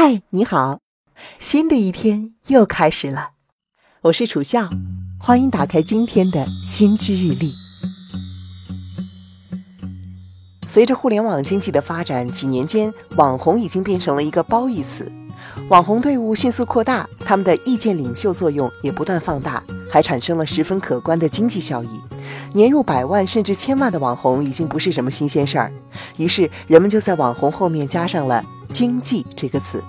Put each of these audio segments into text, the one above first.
嗨，你好，新的一天又开始了，我是楚笑，欢迎打开今天的新知日历。随着互联网经济的发展，几年间，网红已经变成了一个褒义词。网红队伍迅速扩大，他们的意见领袖作用也不断放大，还产生了十分可观的经济效益。年入百万甚至千万的网红已经不是什么新鲜事儿，于是人们就在网红后面加上了“经济”这个词。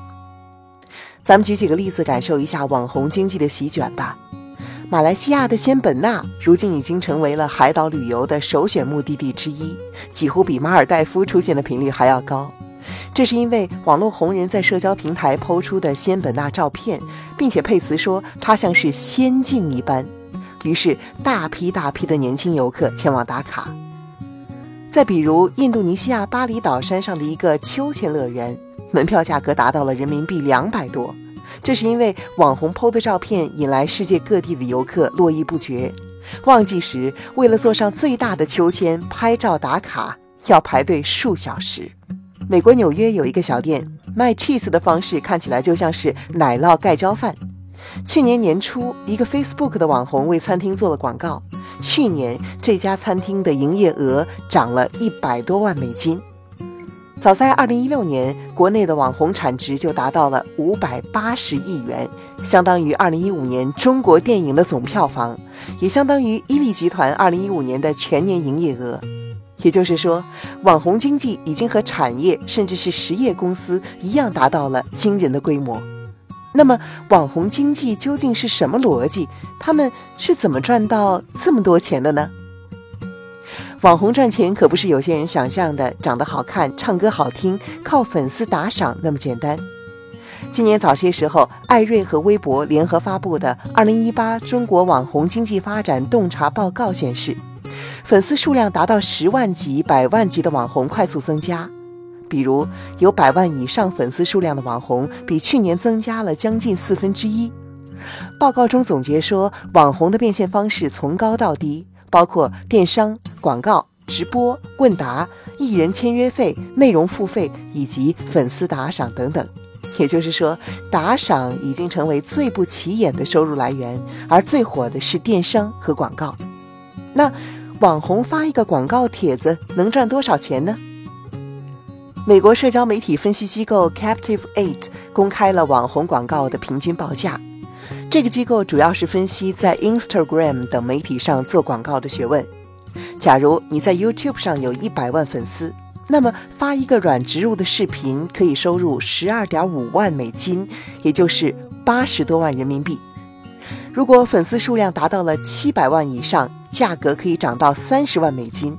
咱们举几个例子，感受一下网红经济的席卷吧。马来西亚的仙本那如今已经成为了海岛旅游的首选目的地之一，几乎比马尔代夫出现的频率还要高。这是因为网络红人在社交平台抛出的仙本那照片，并且配词说它像是仙境一般。于是，大批大批的年轻游客前往打卡。再比如，印度尼西亚巴厘岛山上的一个秋千乐园，门票价格达到了人民币两百多。这是因为网红 PO 的照片引来世界各地的游客络绎不绝。旺季时，为了坐上最大的秋千拍照打卡，要排队数小时。美国纽约有一个小店卖 cheese 的方式看起来就像是奶酪盖浇饭。去年年初，一个 Facebook 的网红为餐厅做了广告。去年这家餐厅的营业额涨了一百多万美金。早在2016年，国内的网红产值就达到了580亿元，相当于2015年中国电影的总票房，也相当于伊利集团2015年的全年营业额。也就是说，网红经济已经和产业甚至是实业公司一样，达到了惊人的规模。那么，网红经济究竟是什么逻辑？他们是怎么赚到这么多钱的呢？网红赚钱可不是有些人想象的长得好看、唱歌好听、靠粉丝打赏那么简单。今年早些时候，艾瑞和微博联合发布的《二零一八中国网红经济发展洞察报告》显示，粉丝数量达到十万级、百万级的网红快速增加。比如有百万以上粉丝数量的网红，比去年增加了将近四分之一。报告中总结说，网红的变现方式从高到低，包括电商、广告、直播、问答、艺人签约费、内容付费以及粉丝打赏等等。也就是说，打赏已经成为最不起眼的收入来源，而最火的是电商和广告。那网红发一个广告帖子能赚多少钱呢？美国社交媒体分析机构 Captive Eight 公开了网红广告的平均报价。这个机构主要是分析在 Instagram 等媒体上做广告的学问。假如你在 YouTube 上有一百万粉丝，那么发一个软植入的视频可以收入十二点五万美金，也就是八十多万人民币。如果粉丝数量达到了七百万以上，价格可以涨到三十万美金。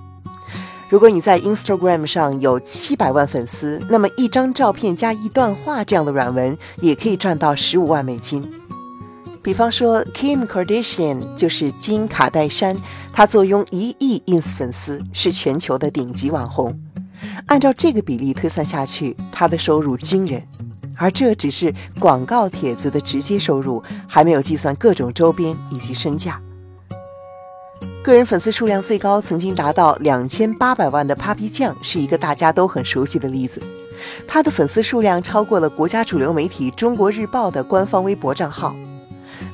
如果你在 Instagram 上有七百万粉丝，那么一张照片加一段话这样的软文也可以赚到十五万美金。比方说，Kim Kardashian 就是金卡戴珊，她坐拥一亿 ins 粉丝，是全球的顶级网红。按照这个比例推算下去，她的收入惊人。而这只是广告帖子的直接收入，还没有计算各种周边以及身价。个人粉丝数量最高，曾经达到两千八百万的 Papi 酱是一个大家都很熟悉的例子。他的粉丝数量超过了国家主流媒体《中国日报》的官方微博账号。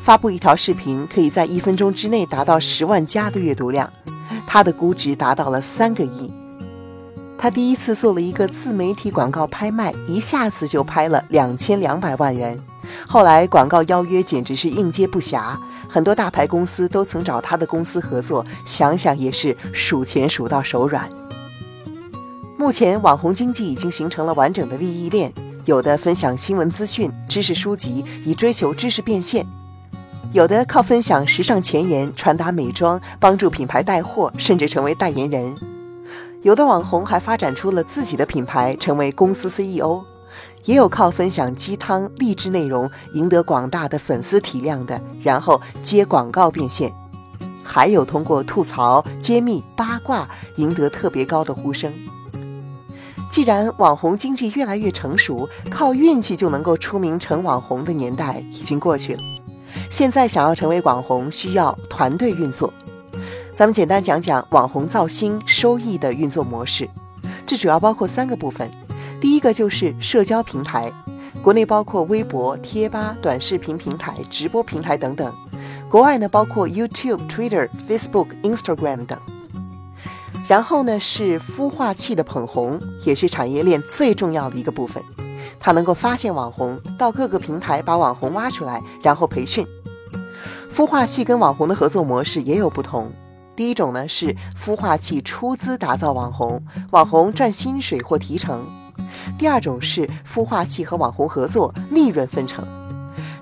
发布一条视频，可以在一分钟之内达到十万加的阅读量。他的估值达到了三个亿。他第一次做了一个自媒体广告拍卖，一下子就拍了两千两百万元。后来广告邀约简直是应接不暇，很多大牌公司都曾找他的公司合作，想想也是数钱数到手软。目前网红经济已经形成了完整的利益链，有的分享新闻资讯、知识书籍，以追求知识变现；有的靠分享时尚前沿、传达美妆，帮助品牌带货，甚至成为代言人；有的网红还发展出了自己的品牌，成为公司 CEO。也有靠分享鸡汤励志内容赢得广大的粉丝体量的，然后接广告变现；还有通过吐槽、揭秘、八卦赢得特别高的呼声。既然网红经济越来越成熟，靠运气就能够出名成网红的年代已经过去了。现在想要成为网红，需要团队运作。咱们简单讲讲网红造星收益的运作模式，这主要包括三个部分。第一个就是社交平台，国内包括微博、贴吧、短视频平台、直播平台等等；国外呢，包括 YouTube、Twitter、Facebook、Instagram 等。然后呢，是孵化器的捧红，也是产业链最重要的一个部分。它能够发现网红，到各个平台把网红挖出来，然后培训。孵化器跟网红的合作模式也有不同。第一种呢是孵化器出资打造网红，网红赚薪水或提成；第二种是孵化器和网红合作，利润分成；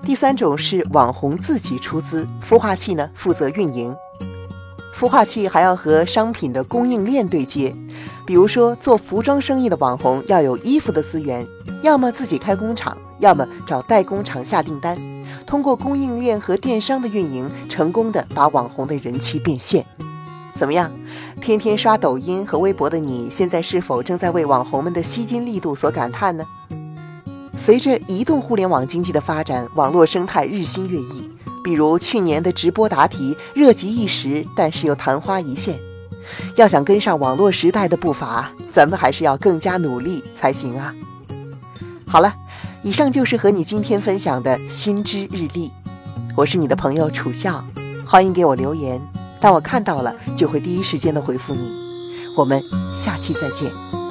第三种是网红自己出资，孵化器呢负责运营。孵化器还要和商品的供应链对接，比如说做服装生意的网红要有衣服的资源，要么自己开工厂，要么找代工厂下订单，通过供应链和电商的运营，成功的把网红的人气变现。怎么样？天天刷抖音和微博的你，现在是否正在为网红们的吸金力度所感叹呢？随着移动互联网经济的发展，网络生态日新月异。比如去年的直播答题热极一时，但是又昙花一现。要想跟上网络时代的步伐，咱们还是要更加努力才行啊！好了，以上就是和你今天分享的新知日历。我是你的朋友楚笑，欢迎给我留言，当我看到了就会第一时间的回复你。我们下期再见。